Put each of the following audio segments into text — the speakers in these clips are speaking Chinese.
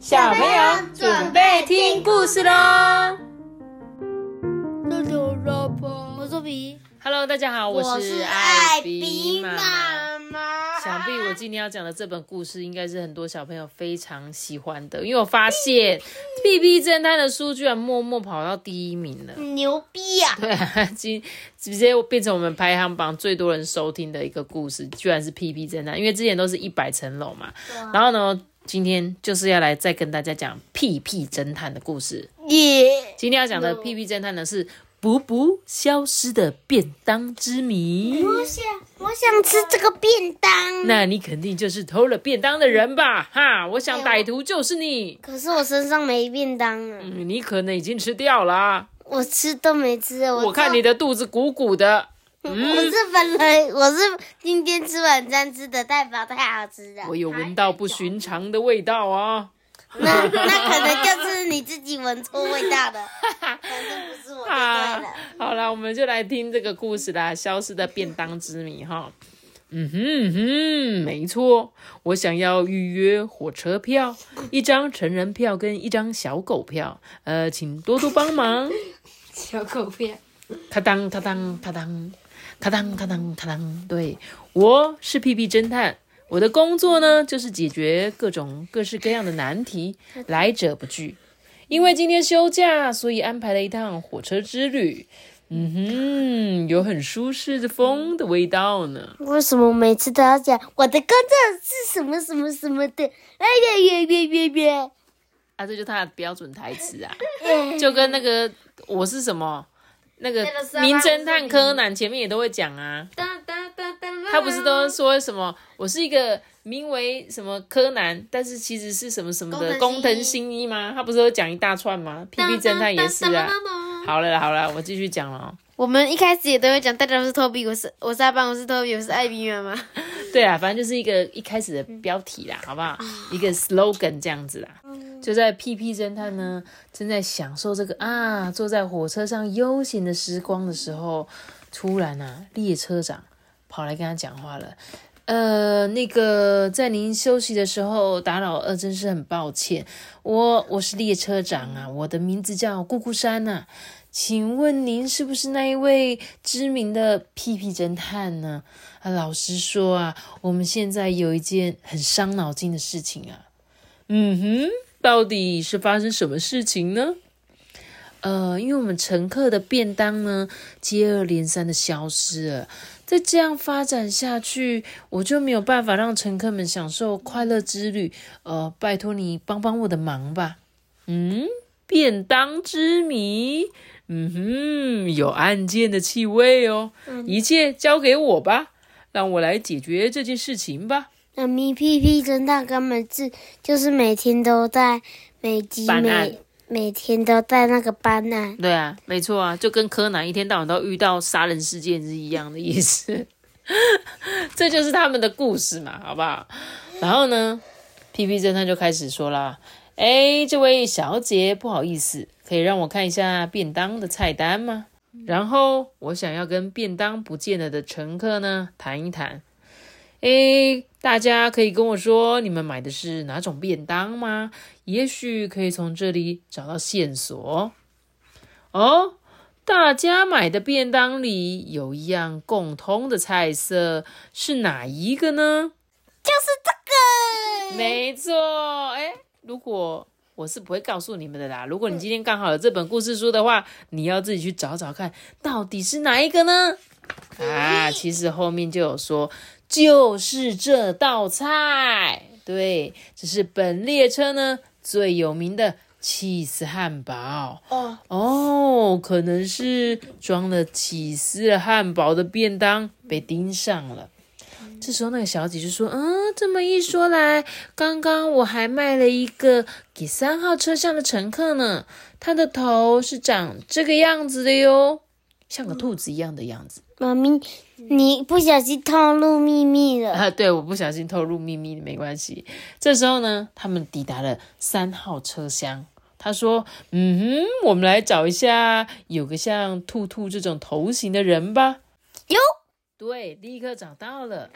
小朋友准备听故事喽我是皮，！Hello，大家好，我是艾比比妈妈。妈妈。想必我今天要讲的这本故事，应该是很多小朋友非常喜欢的，因为我发现《屁屁侦探》的书居然默默跑到第一名了。牛逼呀、对啊，今直接变成我们排行榜最多人收听的一个故事，居然是《屁屁侦探》，因为之前都是一百层楼嘛。然后呢，今天就是要来再跟大家讲《屁屁侦探》的故事。耶！今天要讲的《屁屁侦探》呢是补补消失的便当之谜。我想，我想吃这个便当。那你肯定就是偷了便当的人吧？哈，我想歹徒就是你。可是我身上没便当啊，嗯，你可能已经吃掉了啊。我吃都没吃。我我看你的肚子鼓鼓的。我是本来我是今天吃晚餐吃的太饱太好吃了。我有闻到不寻常的味道啊！那那可能就是你自己闻错味道的，反正不是我就对啊了。，好了，我们就来听这个故事啦，《消失的便当之谜》哈。嗯哼嗯哼，没错，我想要预约火车票，一张成人票跟一张小狗票，呃，请多多帮忙。小狗票，咔当咔当咔当，咔当咔当咔当。对，我是屁屁侦探，我的工作呢就是解决各种各式各样的难题，来者不拒。因为今天休假，所以安排了一趟火车之旅。嗯哼，有很舒适的风的味道呢。为什么每次都要讲我的工作是什么什么什么的？哎呀呀呀呀呀！啊，这就是他的标准台词啊，就跟那个我是什么那个名侦探柯南前面也都会讲啊。他不是都说什么？我是一个名为什么柯南，但是其实是什么什么的工工藤藤新一吗？他不是都讲一大串吗？屁屁侦探也是啊。好了好了，我继续讲了哦。我们一开始也都会讲，大家都是托比，我是我是阿邦，我是托比，我是艾比妈妈。对啊，反正就是一个一开始的标题啦，好不好？一个 slogan 这样子啦。就在屁屁侦探呢正在享受这个啊，坐在火车上悠闲的时光的时候，突然啊，列车长跑来跟他讲话了。呃，那个在您休息的时候打扰呃，真是很抱歉。我我是列车长啊，我的名字叫姑姑山呐、请问您是不是那一位知名的屁屁侦探呢？啊，老实说啊，我们现在有一件很伤脑筋的事情啊。嗯哼，到底是发生什么事情呢？呃，因为我们乘客的便当呢，接二连三的消失了。再这样发展下去，我就没有办法让乘客们享受快乐之旅。呃，拜托你帮帮我的忙吧。嗯，便当之谜。嗯哼，有案件的气味哦。一切交给我吧，让我来解决这件事情吧。那咪屁屁侦探根本是就是每天都在每集每每天都在那个班啊。对啊，没错啊，就跟柯南一天到晚都遇到杀人事件是一样的意思。这就是他们的故事嘛，好不好？然后呢，屁屁侦探就开始说啦：“哎，这位小姐，不好意思，可以让我看一下便当的菜单吗？然后我想要跟便当不见了的乘客呢谈一谈。哎，大家可以跟我说你们买的是哪种便当吗？也许可以从这里找到线索。哦，大家买的便当里有一样共通的菜色，是哪一个呢？就是这个，没错，哎，如果我是不会告诉你们的啦。如果你今天刚好有这本故事书的话，你要自己去找找看，到底是哪一个呢？啊，其实后面就有说，就是这道菜。对，这是本列车呢最有名的起司汉堡。哦，哦，可能是装了起司汉堡的便当被盯上了。这时候，那个小姐就说：“嗯，这么一说来，刚刚我还卖了一个给三号车厢的乘客呢。他的头是长这个样子的哟，像个兔子一样的样子。妈咪，你不小心透露秘密了。啊，对，我不小心透露秘密，没关系。这时候呢，他们抵达了三号车厢。他说：“嗯哼，我们来找一下有个像兔兔这种头型的人吧。”有，对，立刻找到了，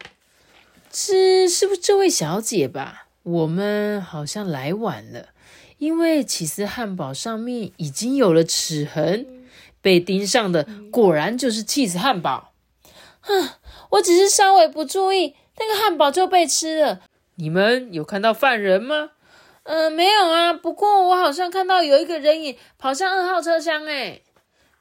是是不是这位小姐吧？我们好像来晚了，因为起司汉堡上面已经有了齿痕，被盯上的果然就是起司汉堡。哼，我只是稍微不注意，那个汉堡就被吃了。你们有看到犯人吗？嗯，没有啊。不过我好像看到有一个人影跑向二号车厢，哎。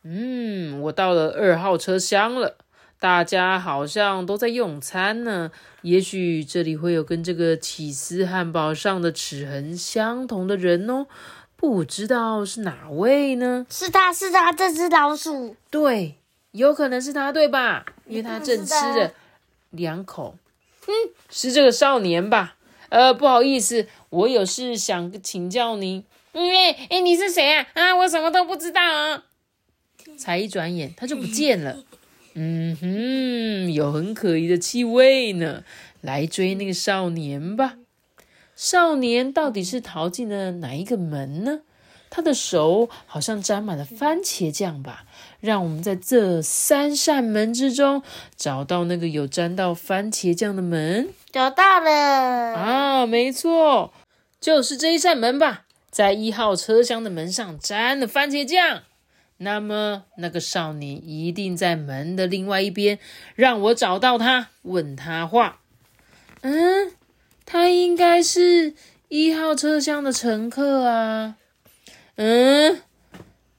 嗯，我到了二号车厢了。大家好像都在用餐呢。也许这里会有跟这个起司汉堡上的齿痕相同的人哦。不知道是哪位呢？是他是他这只老鼠。对，有可能是他，对吧？因为他正吃着两口。嗯，是这个少年吧？呃，不好意思，我有事想请教您。哎哎，你是谁啊？啊，我什么都不知道啊。才一转眼，他就不见了。嗯哼，有很可疑的气味呢。来追那个少年吧。少年到底是逃进了哪一个门呢？他的手好像沾满了番茄酱吧。让我们在这三扇门之中找到那个有沾到番茄酱的门。找到了啊，没错，就是这一扇门吧。在一号车厢的门上沾了番茄酱。那么，那个少年一定在门的另外一边，让我找到他，问他话。嗯，他应该是一号车厢的乘客啊。嗯，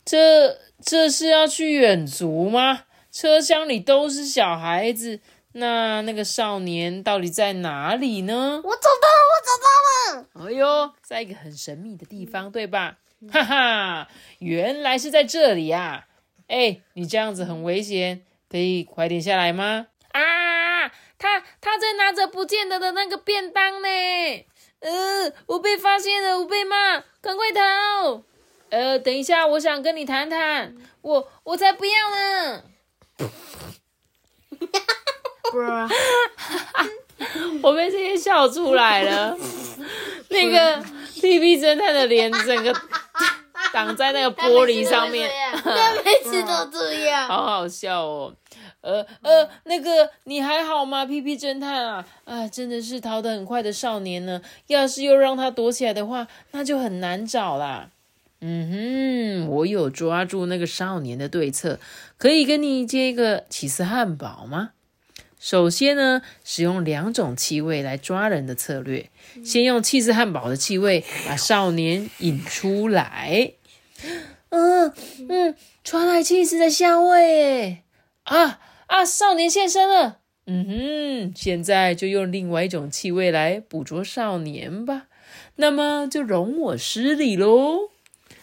这这是要去远足吗？车厢里都是小孩子，那那个少年到底在哪里呢？我找到了，我找到了。哎呦，在一个很神秘的地方，对吧？哈哈，原来是在这里呀！哎，你这样子很危险，可以快点下来吗？拿着不见得的那个便当呢！呃，我被发现了，我被骂，赶快逃！呃，等一下，我想跟你谈谈。我我才不要呢！我被这些笑出来了。那个 P P 侦探的脸整个。挡在那个玻璃上面，他每次都这样，好好笑哦。呃呃，那个你还好吗？屁屁侦探啊，啊，真的是逃得很快的少年呢。要是又让他躲起来的话，那就很难找啦。嗯哼，我有抓住那个少年的对策，可以跟你接一个起司汉堡吗？首先呢，使用两种气味来抓人的策略，先用气司汉堡的气味把少年引出来。嗯嗯，传来气司的香味，啊啊！少年现身了。嗯哼，现在就用另外一种气味来捕捉少年吧。那么就容我失礼喽。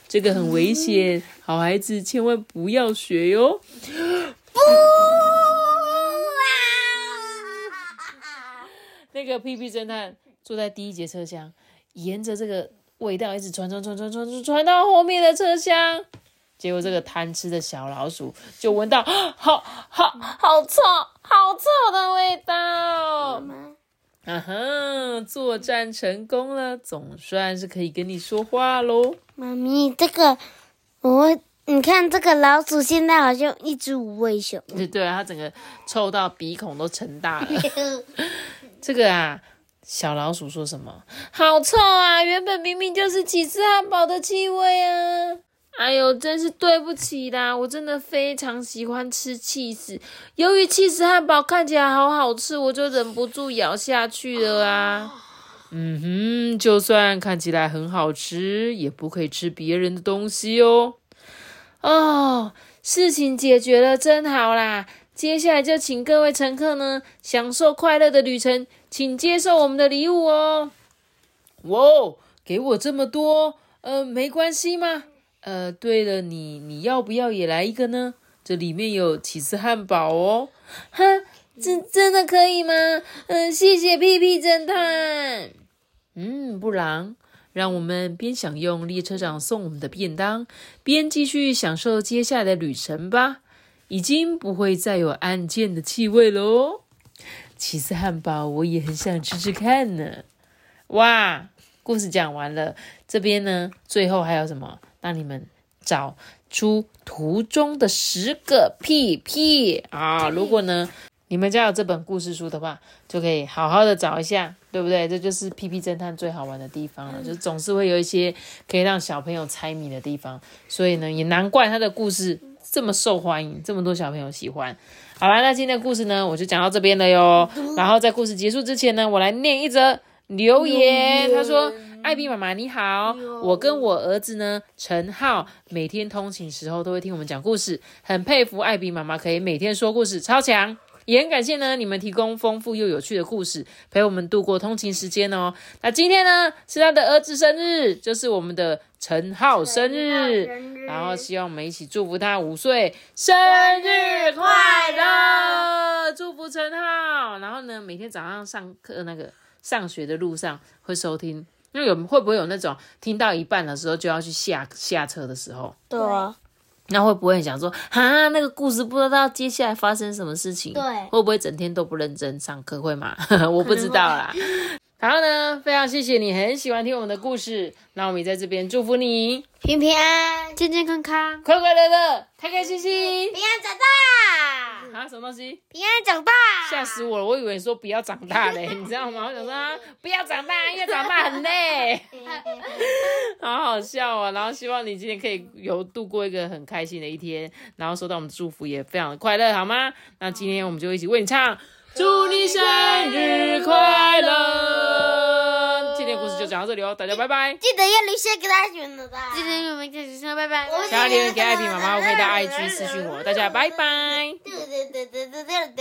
这个很危险，好孩子千万不要学哟。不啊！那个屁屁侦探坐在第一节车厢，沿着这个。味道一直传传传传传传到后面的车厢，结果这个贪吃的小老鼠就闻到 好好好臭好臭的味道。啊哈，作战成功了，总算是可以跟你说话喽。妈咪，这个我你看这个老鼠现在好像一只无尾熊。对对，它整个臭到鼻孔都撑大了。这个啊。小老鼠说什么？好臭啊！原本明明就是起司汉堡的气味啊！哎呦，真是对不起啦！我真的非常喜欢吃气司，由于气司汉堡看起来好好吃，我就忍不住咬下去了啊！嗯哼，就算看起来很好吃，也不可以吃别人的东西哦。哦，事情解决了，真好啦！接下来就请各位乘客呢，享受快乐的旅程。请接受我们的礼物哦！哇，给我这么多，呃，没关系吗？呃，对了，你你要不要也来一个呢？这里面有起司汉堡哦。哈，真真的可以吗？嗯，谢谢屁屁侦探。嗯，不然让我们边享用列车长送我们的便当，边继续享受接下来的旅程吧。已经不会再有案件的气味了哦。起司汉堡，我也很想吃吃看呢。哇，故事讲完了，这边呢，最后还有什么？让你们找出图中的十个屁屁啊！如果呢，你们家有这本故事书的话，就可以好好的找一下，对不对？这就是屁屁侦探最好玩的地方了，就是总是会有一些可以让小朋友猜谜的地方，所以呢，也难怪他的故事这么受欢迎，这么多小朋友喜欢。好啦，那今天的故事呢，我就讲到这边了哟。然后在故事结束之前呢，我来念一则留言。他说：“艾比妈妈你好，我跟我儿子呢陈浩每天通勤时候都会听我们讲故事，很佩服艾比妈妈可以每天说故事，超强。也很感谢呢你们提供丰富又有趣的故事，陪我们度过通勤时间哦。那今天呢是他的儿子生日，就是我们的陈浩生日。”然后希望我们一起祝福他五岁生日快乐，祝福陈浩。然后呢，每天早上上课那个上学的路上会收听，因为有会不会有那种听到一半的时候就要去下下车的时候，对啊，那会不会想说啊那个故事不知道接下来发生什么事情？对会不会整天都不认真上课会吗？我不知道啦。然后呢，非常谢谢你很喜欢听我们的故事，那我们也在这边祝福你平平安，健健康康，快快乐乐，开开心心。平安长大，啊，什么东西？平安长大，吓死我了！我以为你说不要长大嘞，你知道吗？我想说啊，不要长大，因为长大很累，好好笑啊！然后希望你今天可以有度过一个很开心的一天，然后收到我们的祝福也非常的快乐，好吗？那今天我们就一起为你唱，祝你生日快乐！今天故事就讲到这里哦，大家拜拜。记得要留下给大家选的吧。记得我们开始说拜拜。想要留言给艾比妈妈，我可以到 IG 私讯我，大家拜拜。对对对对对对对。